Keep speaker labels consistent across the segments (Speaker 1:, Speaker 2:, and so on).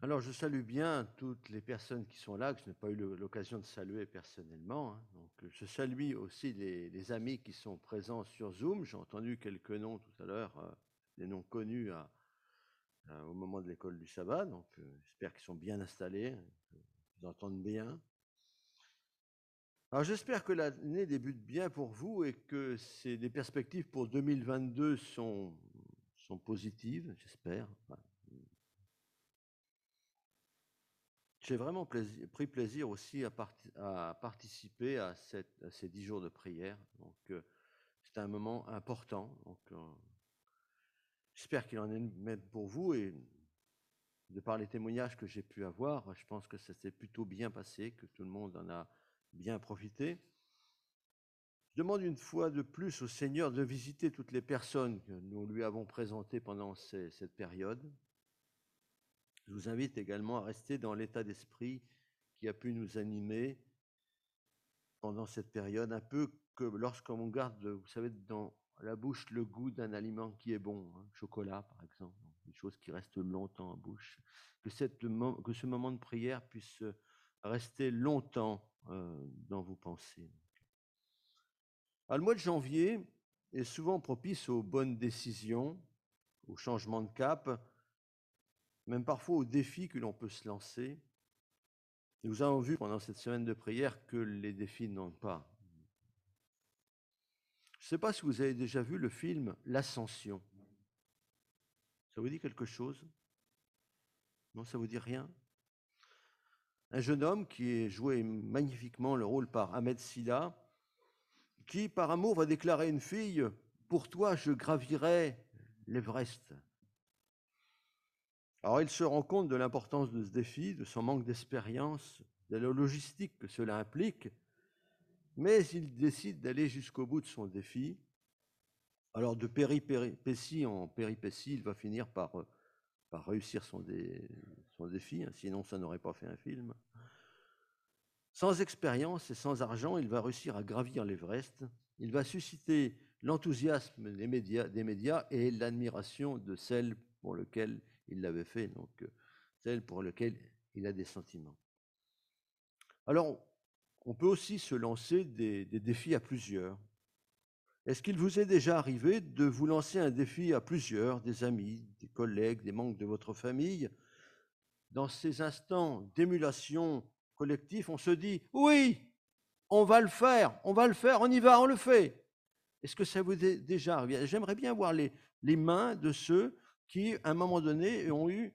Speaker 1: Alors, je salue bien toutes les personnes qui sont là, que je n'ai pas eu l'occasion de saluer personnellement. hein. Je salue aussi les, amis qui sont présents sur Zoom. J'ai entendu quelques noms tout à l'heure, euh, des noms connus au moment de l'école du sabbat. Donc, euh, j'espère qu'ils sont bien installés, qu'ils entendent bien. Alors, j'espère que l'année débute bien pour vous et que les perspectives pour 2022 sont, positives, j'espère. J'ai vraiment pris plaisir aussi à, parti- à participer à, ces dix jours de prière. Donc, euh, c'est un moment important. Euh, j'espère qu'il en est même pour vous et de par les témoignages que j'ai pu avoir, je pense que ça s'est plutôt bien passé, que tout le monde en a bien profité. Je demande une fois de plus au Seigneur de visiter toutes les personnes que nous lui avons présentées pendant cette période. Je vous invite également à rester dans l'état d'esprit qui a pu nous animer pendant cette période, un peu que lorsqu'on garde, vous savez, dans la bouche le goût d'un aliment qui est bon, hein, chocolat par exemple, des choses qui restent longtemps en bouche, que, ce moment de prière puisse rester longtemps euh, dans vos pensées. Alors, le mois de janvier est souvent propice aux bonnes décisions, aux changements de cap, même parfois aux défis que l'on peut se lancer. Nous avons vu pendant cette semaine de prière que les défis n'ont pas. Je ne sais pas si vous avez déjà vu le film L'Ascension. Ça vous dit quelque chose? Non, ça vous dit rien? Un jeune homme qui est joué magnifiquement le rôle par Ahmed Silla, qui par amour va déclarer à une fille Pour toi, je gravirai l'Everest. Alors il se rend compte de l'importance de ce défi, de son manque d'expérience, de la logistique que cela implique, mais il décide d'aller jusqu'au bout de son défi. Alors de péripétie en péripétie, il va finir par, euh, réussir son défi, hein, sinon ça n'aurait pas fait un film. Sans expérience et sans argent, il va réussir à gravir l'Everest. Il va susciter l'enthousiasme des médias, des médias et l'admiration de celles pour lesquelles il l'avait fait, donc euh, celles pour lesquelles il a des sentiments. Alors, on peut aussi se lancer des, défis à plusieurs. Est-ce qu'il vous est déjà arrivé de vous lancer un défi à plusieurs, des amis, des collègues, des membres de votre famille? Dans ces instants d'émulation collective, on se dit oui, on va le faire, on va le faire, on y va, on le fait. Est-ce que ça vous est déjà arrivé? J'aimerais bien voir les mains de ceux qui, à un moment donné, ont eu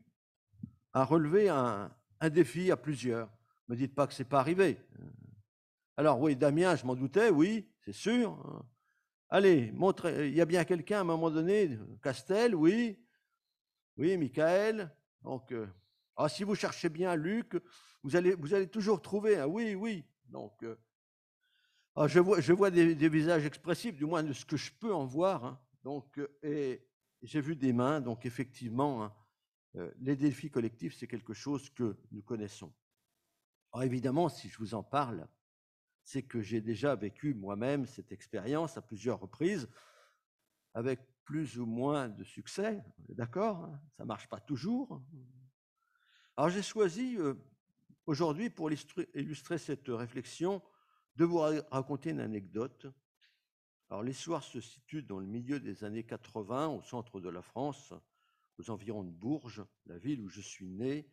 Speaker 1: à relever un, défi à plusieurs. Ne me dites pas que ce n'est pas arrivé. Alors oui, Damien, je m'en doutais, oui, c'est sûr. Allez, montrez, il y a bien quelqu'un à un moment donné, Castel, oui, oui, Michael. Donc, euh, ah, si vous cherchez bien Luc, vous allez, vous allez toujours trouver un oui, oui. Donc, euh, ah, je vois, je vois des, visages expressifs, du moins de ce que je peux en voir. hein. Donc, euh, et j'ai vu des mains, donc effectivement, hein, euh, les défis collectifs, c'est quelque chose que nous connaissons. Alors évidemment, si je vous en parle, c'est que j'ai déjà vécu moi-même cette expérience à plusieurs reprises, avec plus ou moins de succès, d'accord hein, Ça ne marche pas toujours. Alors j'ai choisi euh, aujourd'hui, pour illustrer, cette réflexion, de vous ra- raconter une anecdote. Alors l'histoire se situe dans le milieu des années 80, au centre de la France, aux environs de Bourges, la ville où je suis né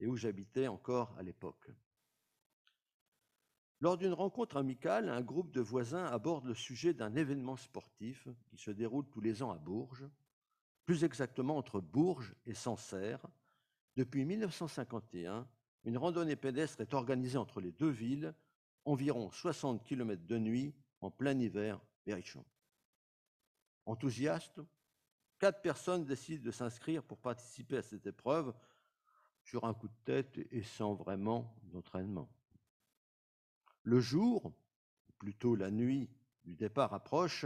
Speaker 1: et où j'habitais encore à l'époque. Lors d'une rencontre amicale, un groupe de voisins aborde le sujet d'un événement sportif qui se déroule tous les ans à Bourges, plus exactement entre Bourges et Sancerre. Depuis 1951, une randonnée pédestre est organisée entre les deux villes, environ 60 km de nuit en plein hiver berrichon. Enthousiastes, quatre personnes décident de s'inscrire pour participer à cette épreuve sur un coup de tête et sans vraiment d'entraînement. Le jour, ou plutôt la nuit du départ approche,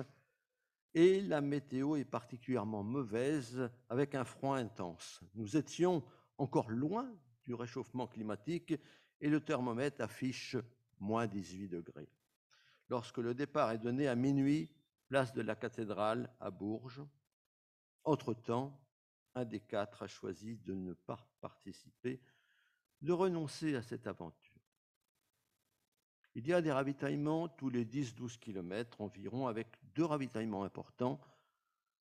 Speaker 1: et la météo est particulièrement mauvaise avec un froid intense. Nous étions encore loin du réchauffement climatique et le thermomètre affiche moins 18 degrés. Lorsque le départ est donné à minuit, place de la cathédrale à Bourges, entre-temps, un des quatre a choisi de ne pas participer, de renoncer à cette aventure. Il y a des ravitaillements tous les 10-12 km environ, avec deux ravitaillements importants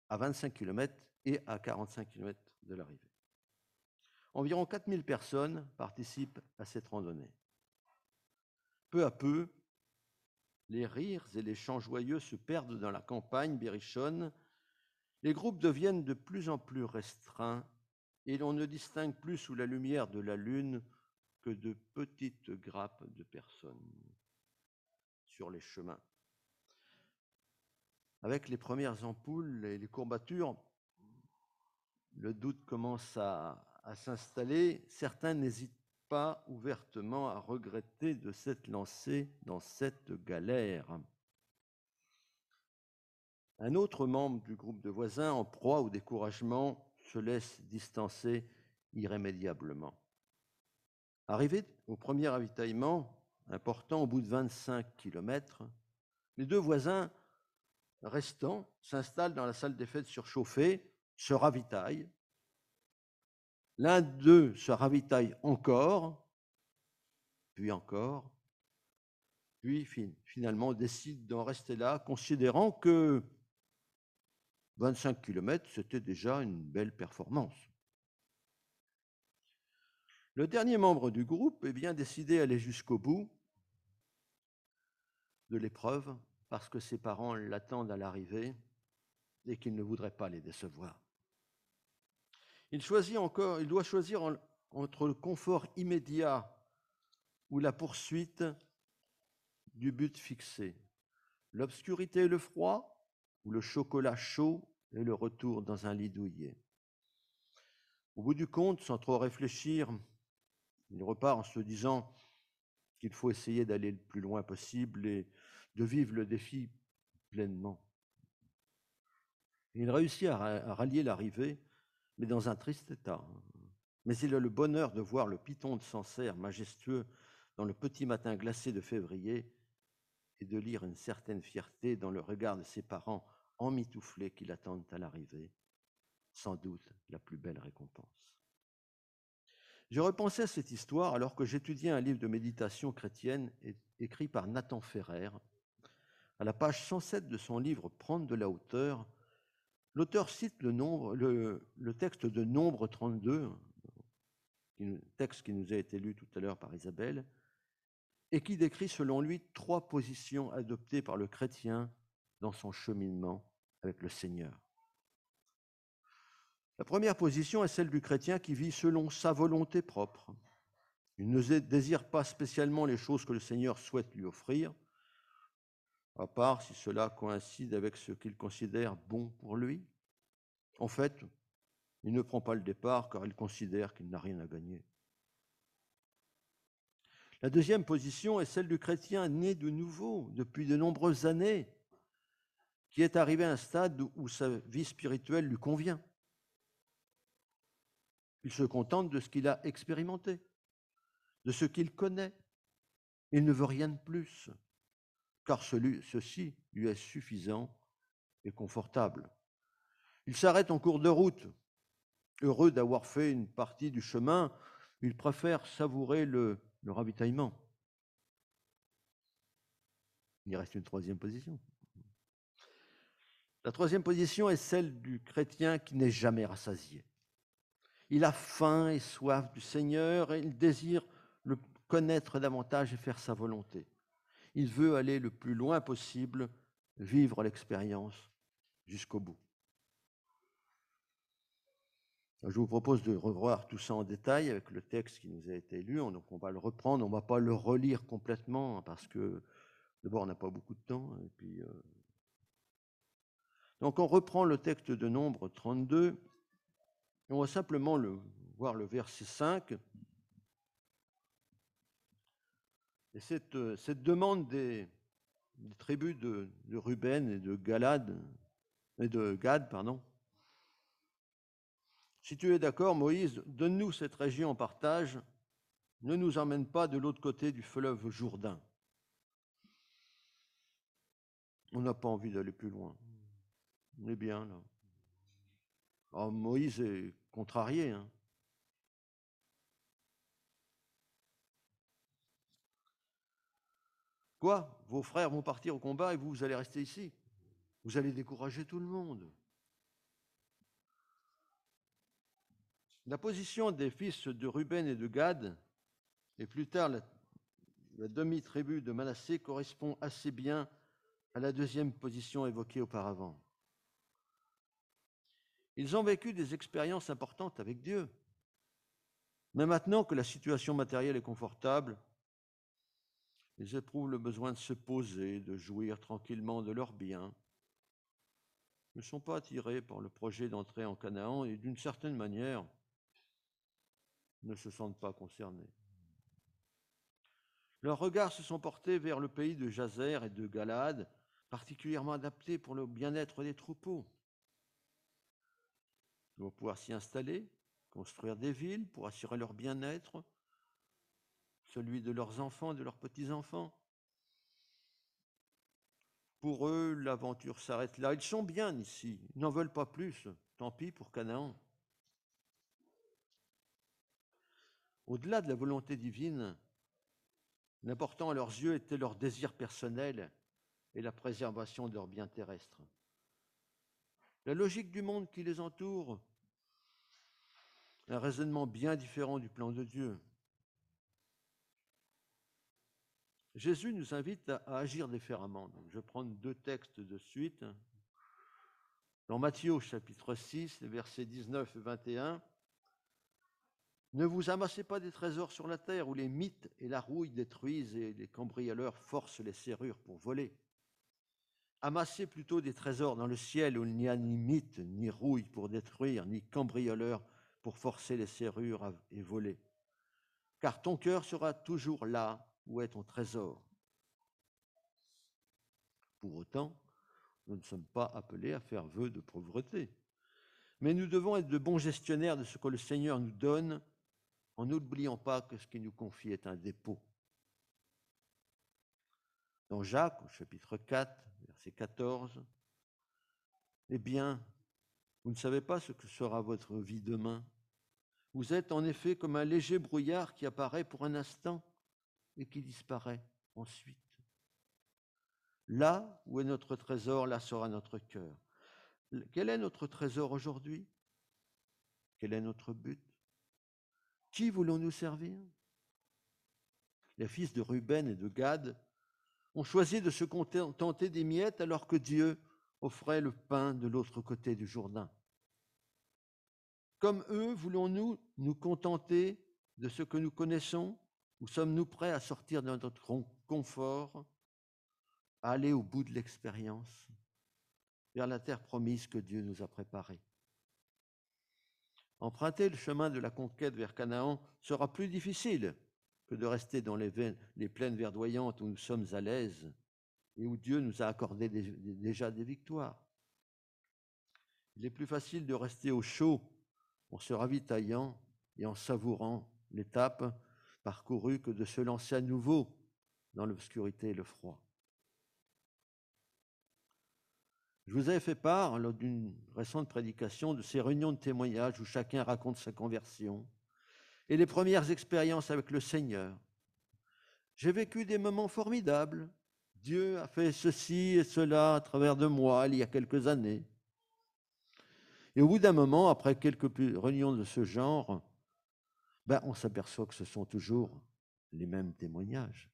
Speaker 1: à 25 km et à 45 km de l'arrivée. Environ 4000 personnes participent à cette randonnée. Peu à peu, les rires et les chants joyeux se perdent dans la campagne berrichonne. Les groupes deviennent de plus en plus restreints et l'on ne distingue plus sous la lumière de la lune que de petites grappes de personnes sur les chemins. Avec les premières ampoules et les courbatures, le doute commence à, s'installer. Certains n'hésitent pas ouvertement à regretter de s'être lancé dans cette galère. Un autre membre du groupe de voisins, en proie au découragement, se laisse distancer irrémédiablement. Arrivé au premier ravitaillement, important au bout de 25 km, les deux voisins restants s'installent dans la salle des fêtes surchauffée, se ravitaillent L'un d'eux se ravitaille encore, puis encore, puis finalement décide d'en rester là, considérant que 25 km, c'était déjà une belle performance. Le dernier membre du groupe est bien décidé à aller jusqu'au bout de l'épreuve parce que ses parents l'attendent à l'arrivée et qu'il ne voudrait pas les décevoir. Il, choisit encore, il doit choisir entre le confort immédiat ou la poursuite du but fixé, l'obscurité et le froid, ou le chocolat chaud et le retour dans un lit douillet. Au bout du compte, sans trop réfléchir, il repart en se disant qu'il faut essayer d'aller le plus loin possible et de vivre le défi pleinement. Il réussit à rallier l'arrivée mais dans un triste état. Mais il a le bonheur de voir le piton de Sancerre majestueux dans le petit matin glacé de février et de lire une certaine fierté dans le regard de ses parents emmitouflés qui l'attendent à l'arrivée. Sans doute la plus belle récompense. J'ai repensé à cette histoire alors que j'étudiais un livre de méditation chrétienne écrit par Nathan Ferrer. À la page 107 de son livre Prendre de la hauteur, L'auteur cite le, texte de Nombre 32, texte qui nous a été lu tout à l'heure par Isabelle, et qui décrit selon lui trois positions adoptées par le chrétien dans son cheminement avec le Seigneur. La première position est celle du chrétien qui vit selon sa volonté propre. Il ne désire pas spécialement les choses que le Seigneur souhaite lui offrir, à part si cela coïncide avec ce qu'il considère bon pour lui. En fait, il ne prend pas le départ car il considère qu'il n'a rien à gagner. La deuxième position est celle du chrétien né de nouveau depuis de nombreuses années, qui est arrivé à un stade où sa vie spirituelle lui convient. Il se contente de ce qu'il a expérimenté, de ce qu'il connaît. Il ne veut rien de plus car ceci lui est suffisant et confortable. Il s'arrête en cours de route. Heureux d'avoir fait une partie du chemin, il préfère savourer le, le ravitaillement. Il reste une troisième position. La troisième position est celle du chrétien qui n'est jamais rassasié. Il a faim et soif du Seigneur et il désire le connaître davantage et faire sa volonté. Il veut aller le plus loin possible, vivre l'expérience jusqu'au bout. Je vous propose de revoir tout ça en détail avec le texte qui nous a été lu. Donc on va le reprendre, on ne va pas le relire complètement parce que d'abord on n'a pas beaucoup de temps. Euh, Donc on reprend le texte de Nombre 32. on va simplement le, voir le verset 5 Et cette, euh, cette demande des, tribus de, Ruben et de Gad. Si tu es d'accord, Moïse, donne-nous cette région en partage, ne nous emmène pas de l'autre côté du fleuve Jourdain. On n'a pas envie d'aller plus loin. On est bien là. Oh, Moïse est contrarié. Hein. Quoi Vos frères vont partir au combat et vous, vous allez rester ici Vous allez décourager tout le monde. La position des fils de Ruben et de Gad, et plus tard la, demi-tribu de Manassé, correspond assez bien à la deuxième position évoquée auparavant. Ils ont vécu des expériences importantes avec Dieu. Mais maintenant que la situation matérielle est confortable, ils éprouvent le besoin de se poser, de jouir tranquillement de leurs biens. Ils ne sont pas attirés par le projet d'entrer en Canaan et d'une certaine manière ne se sentent pas concernés. Leurs regards se sont portés vers le pays de Jazer et de Galade, particulièrement adapté pour le bien-être des troupeaux. Ils vont pouvoir s'y installer, construire des villes pour assurer leur bien-être, celui de leurs enfants de leurs petits-enfants. Pour eux, l'aventure s'arrête là. Ils sont bien ici, ils n'en veulent pas plus. Tant pis pour Canaan. Au-delà de la volonté divine, l'important à leurs yeux était leur désir personnel et la préservation de leurs biens terrestres. La logique du monde qui les entoure, un raisonnement bien différent du plan de Dieu. Jésus nous invite à, agir différemment. je vais prendre deux textes de suite. Dans Matthieu chapitre 6, versets 19 et 21, ne vous amassez pas des trésors sur la terre où les mythes et la rouille détruisent et les cambrioleurs forcent les serrures pour voler. Amassez plutôt des trésors dans le ciel où il n'y a ni mythe, ni rouille pour détruire, ni cambrioleurs pour forcer les serrures et voler. Car ton cœur sera toujours là où est ton trésor? Pour autant, nous ne sommes pas appelés à faire vœu de pauvreté. Mais nous devons être de bons gestionnaires de ce que le Seigneur nous donne en n'oubliant pas que ce qu'il nous confie est un dépôt. Dans Jacques, au chapitre 4, verset 14, Eh bien, vous ne savez pas ce que sera votre vie demain? Vous êtes en effet comme un léger brouillard qui apparaît pour un instant et qui disparaît ensuite. Là où est notre trésor, là sera notre cœur. Quel est notre trésor aujourd'hui? Quel est notre but? Qui voulons-nous servir? Les fils de Ruben et de Gad ont choisi de se contenter des miettes alors que Dieu offrait le pain de l'autre côté du Jourdain. Comme eux, voulons-nous nous contenter de ce que nous connaissons? Ou sommes-nous prêts à sortir de notre confort, à aller au bout de l'expérience, vers la terre promise que Dieu nous a préparée? Emprunter le chemin de la conquête vers Canaan sera plus difficile que de rester dans les, plaines verdoyantes où nous sommes à l'aise et où Dieu nous a accordé déjà des victoires. Il est plus facile de rester au chaud en se ravitaillant et en savourant l'étape parcourue que de se lancer à nouveau dans l'obscurité et le froid. Je vous avais fait part, lors d'une récente prédication, de ces réunions de témoignages où chacun raconte sa conversion et les premières expériences avec le Seigneur. J'ai vécu des moments formidables. Dieu a fait ceci et cela à travers de moi il y a quelques années. Et au bout d'un moment, après quelques réunions de ce genre, ben, on s'aperçoit que ce sont toujours les mêmes témoignages.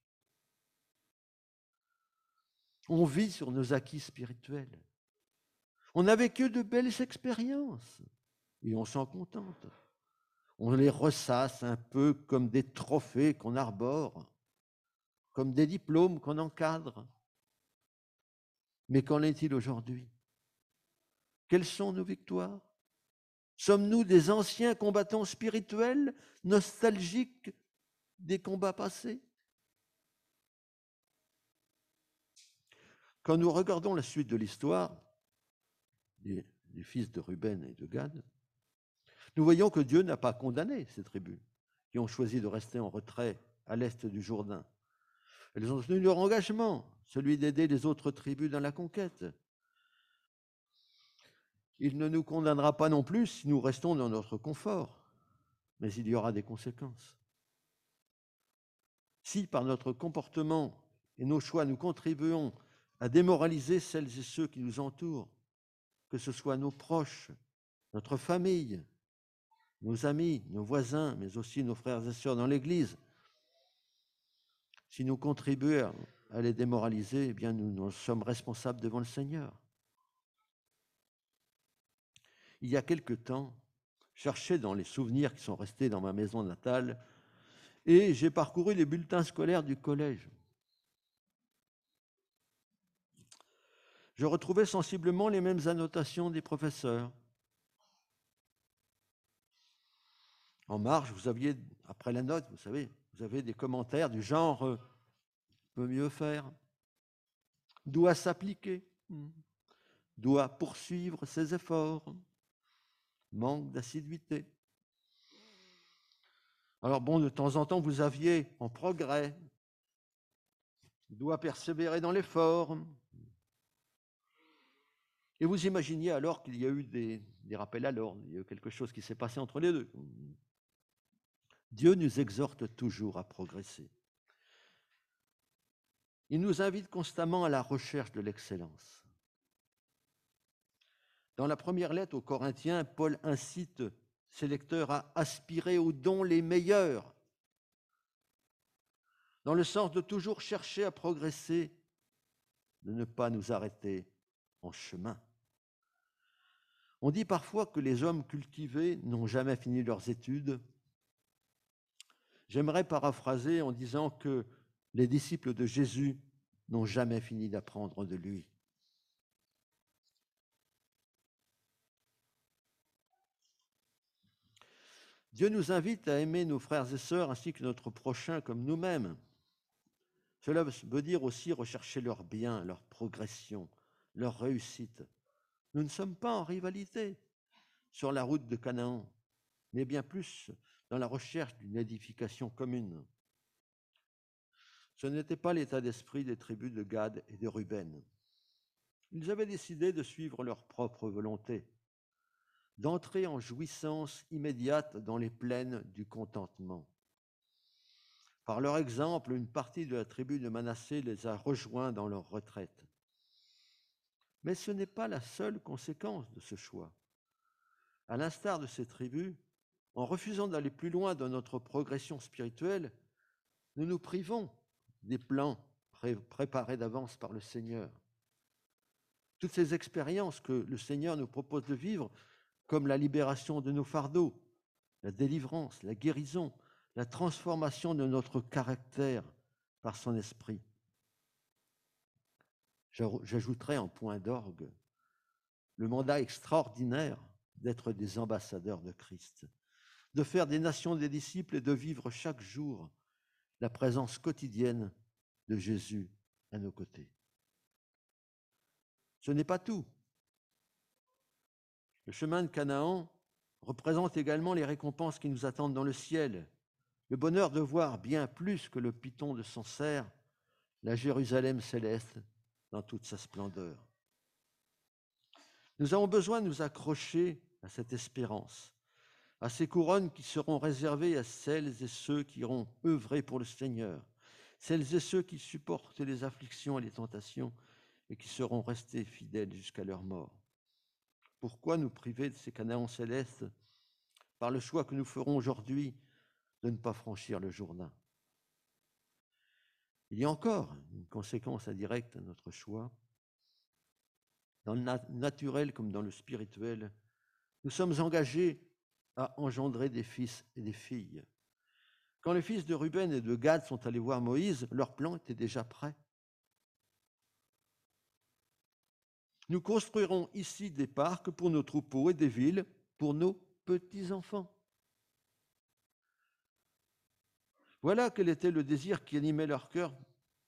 Speaker 1: On vit sur nos acquis spirituels. On n'a vécu de belles expériences et on s'en contente. On les ressasse un peu comme des trophées qu'on arbore, comme des diplômes qu'on encadre. Mais qu'en est-il aujourd'hui? Quelles sont nos victoires? Sommes-nous des anciens combattants spirituels, nostalgiques des combats passés? Quand nous regardons la suite de l'histoire, des, fils de Ruben et de Gad, nous voyons que Dieu n'a pas condamné ces tribus qui ont choisi de rester en retrait à l'est du Jourdain. Elles ont tenu leur engagement, celui d'aider les autres tribus dans la conquête. Il ne nous condamnera pas non plus si nous restons dans notre confort, mais il y aura des conséquences. Si par notre comportement et nos choix nous contribuons à démoraliser celles et ceux qui nous entourent, que ce soit nos proches, notre famille, nos amis, nos voisins, mais aussi nos frères et sœurs dans l'Église, si nous contribuons à les démoraliser, eh bien nous, nous sommes responsables devant le Seigneur. Il y a quelque temps, cherchais dans les souvenirs qui sont restés dans ma maison natale, et j'ai parcouru les bulletins scolaires du collège. Je retrouvais sensiblement les mêmes annotations des professeurs. En marge, vous aviez, après la note, vous savez, vous avez des commentaires du genre euh, peut mieux faire, doit s'appliquer, doit poursuivre ses efforts, manque d'assiduité. Alors bon, de temps en temps, vous aviez en progrès, doit persévérer dans l'effort. Et vous imaginiez alors qu'il y a eu des, rappels à l'ordre, il y a eu quelque chose qui s'est passé entre les deux. Dieu nous exhorte toujours à progresser. Il nous invite constamment à la recherche de l'excellence. Dans la première lettre aux Corinthiens, Paul incite ses lecteurs à aspirer aux dons les meilleurs, dans le sens de toujours chercher à progresser, de ne pas nous arrêter en chemin. On dit parfois que les hommes cultivés n'ont jamais fini leurs études. J'aimerais paraphraser en disant que les disciples de Jésus n'ont jamais fini d'apprendre de lui. Dieu nous invite à aimer nos frères et sœurs ainsi que notre prochain comme nous-mêmes. Cela veut dire aussi rechercher leur bien, leur progression, leur réussite. Nous ne sommes pas en rivalité sur la route de Canaan, mais bien plus dans la recherche d'une édification commune. Ce n'était pas l'état d'esprit des tribus de Gad et de Ruben. Ils avaient décidé de suivre leur propre volonté, d'entrer en jouissance immédiate dans les plaines du contentement. Par leur exemple, une partie de la tribu de Manassé les a rejoints dans leur retraite. Mais ce n'est pas la seule conséquence de ce choix. À l'instar de ces tribus, en refusant d'aller plus loin dans notre progression spirituelle, nous nous privons des plans préparés d'avance par le Seigneur. Toutes ces expériences que le Seigneur nous propose de vivre, comme la libération de nos fardeaux, la délivrance, la guérison, la transformation de notre caractère par son esprit. J'ajouterai en point d'orgue le mandat extraordinaire d'être des ambassadeurs de Christ de faire des nations des disciples et de vivre chaque jour la présence quotidienne de Jésus à nos côtés. Ce n'est pas tout. Le chemin de Canaan représente également les récompenses qui nous attendent dans le ciel, le bonheur de voir bien plus que le piton de Sancerre la Jérusalem céleste dans toute sa splendeur. Nous avons besoin de nous accrocher à cette espérance à ces couronnes qui seront réservées à celles et ceux qui iront œuvrer pour le Seigneur, celles et ceux qui supportent les afflictions et les tentations et qui seront restés fidèles jusqu'à leur mort. Pourquoi nous priver de ces Canaans célestes par le choix que nous ferons aujourd'hui de ne pas franchir le Jourdain? Il y a encore une conséquence indirecte à notre choix. Dans le naturel comme dans le spirituel, nous sommes engagés a engendré des fils et des filles. Quand les fils de Ruben et de Gad sont allés voir Moïse, leur plan était déjà prêt. Nous construirons ici des parcs pour nos troupeaux et des villes pour nos petits-enfants. Voilà quel était le désir qui animait leur cœur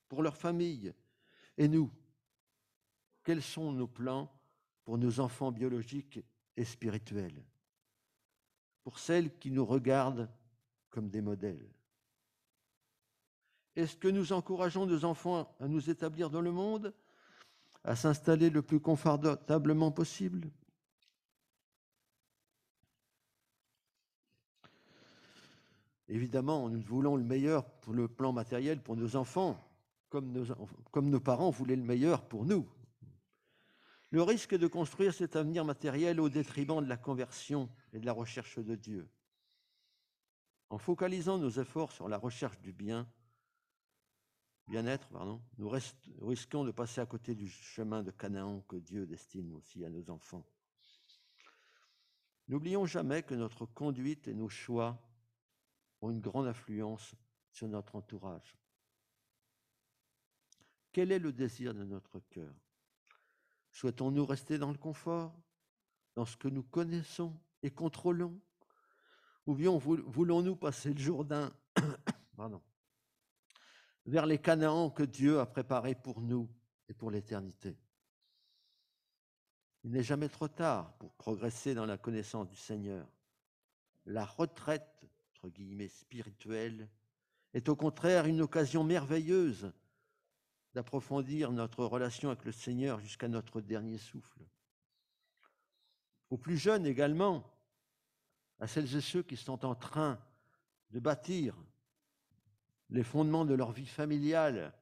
Speaker 1: pour leur famille. Et nous, quels sont nos plans pour nos enfants biologiques et spirituels? Pour celles qui nous regardent comme des modèles Est-ce que nous encourageons nos enfants à nous établir dans le monde, à s'installer le plus confortablement possible. Évidemment, nous voulons le meilleur pour le plan matériel pour nos enfants, comme nos, comme nos parents voulaient le meilleur pour nous. Le risque est de construire cet avenir matériel au détriment de la conversion et de la recherche de Dieu. En focalisant nos efforts sur la recherche du bien, bien-être, pardon, nous risquons de passer à côté du chemin de Canaan que Dieu destine aussi à nos enfants. N'oublions jamais que notre conduite et nos choix ont une grande influence sur notre entourage. Quel est le désir de notre cœur? Souhaitons-nous rester dans le confort, dans ce que nous connaissons et contrôlons? Ou bien voulons-nous passer le Jourdain pardon, vers les Canaans que Dieu a préparés pour nous et pour l'éternité. Il n'est jamais trop tard pour progresser dans la connaissance du Seigneur. La retraite, entre guillemets, spirituelle, est au contraire une occasion merveilleuse d'approfondir notre relation avec le Seigneur jusqu'à notre dernier souffle. Aux plus jeunes également, à celles et ceux qui sont en train de bâtir les fondements de leur vie familiale,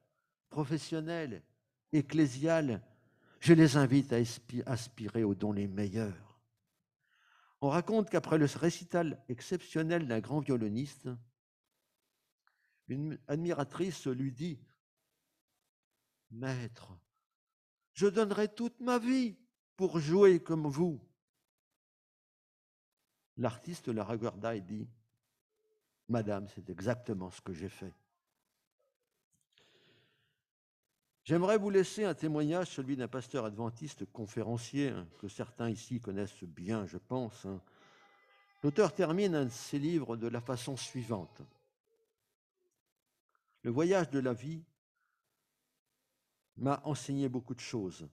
Speaker 1: professionnelle, ecclésiale, je les invite à aspirer aux dons les meilleurs. On raconte qu'après le récital exceptionnel d'un grand violoniste, une admiratrice lui dit Maître, je donnerai toute ma vie pour jouer comme vous. L'artiste la regarda et dit Madame, c'est exactement ce que j'ai fait. J'aimerais vous laisser un témoignage, celui d'un pasteur adventiste conférencier, hein, que certains ici connaissent bien, je pense. Hein. L'auteur termine un de ses livres de la façon suivante. Le voyage de la vie m'a enseigné beaucoup de choses,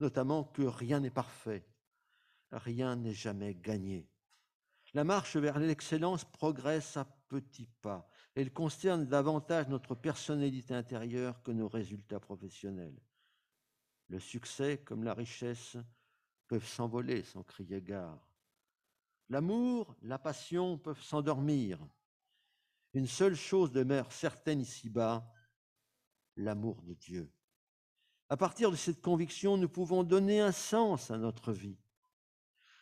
Speaker 1: notamment que rien n'est parfait, rien n'est jamais gagné. La marche vers l'excellence progresse à petits pas. Elle concerne davantage notre personnalité intérieure que nos résultats professionnels. Le succès comme la richesse peuvent s'envoler sans crier gare. L'amour, la passion peuvent s'endormir. Une seule chose demeure certaine ici-bas, l'amour de Dieu. À partir de cette conviction, nous pouvons donner un sens à notre vie.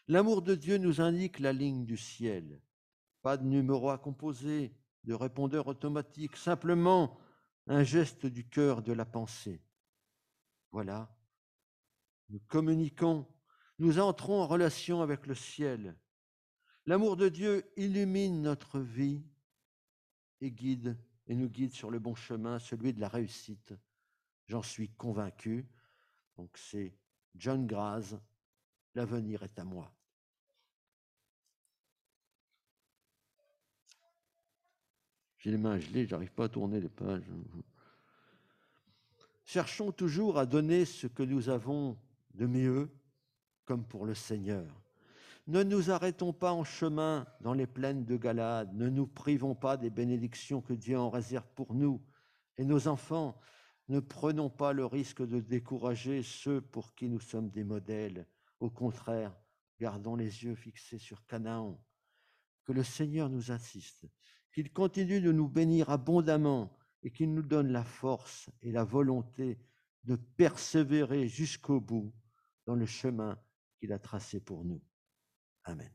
Speaker 1: L'amour de Dieu nous indique la ligne du ciel. Pas de numéro à composer, de répondeur automatique, simplement un geste du cœur, de la pensée. Voilà, nous communiquons, nous entrons en relation avec le ciel. L'amour de Dieu illumine notre vie et guide et nous guide sur le bon chemin, celui de la réussite. J'en suis convaincu. Donc c'est John Graz, L'avenir est à moi. J'ai les mains gelées, j'arrive pas à tourner les pages. Cherchons toujours à donner ce que nous avons de mieux, comme pour le Seigneur. Ne nous arrêtons pas en chemin dans les plaines de Galade, ne nous privons pas des bénédictions que Dieu en réserve pour nous et nos enfants. Ne prenons pas le risque de décourager ceux pour qui nous sommes des modèles. Au contraire, gardons les yeux fixés sur Canaan. Que le Seigneur nous assiste, qu'il continue de nous bénir abondamment et qu'il nous donne la force et la volonté de persévérer jusqu'au bout dans le chemin qu'il a tracé pour nous. Amen.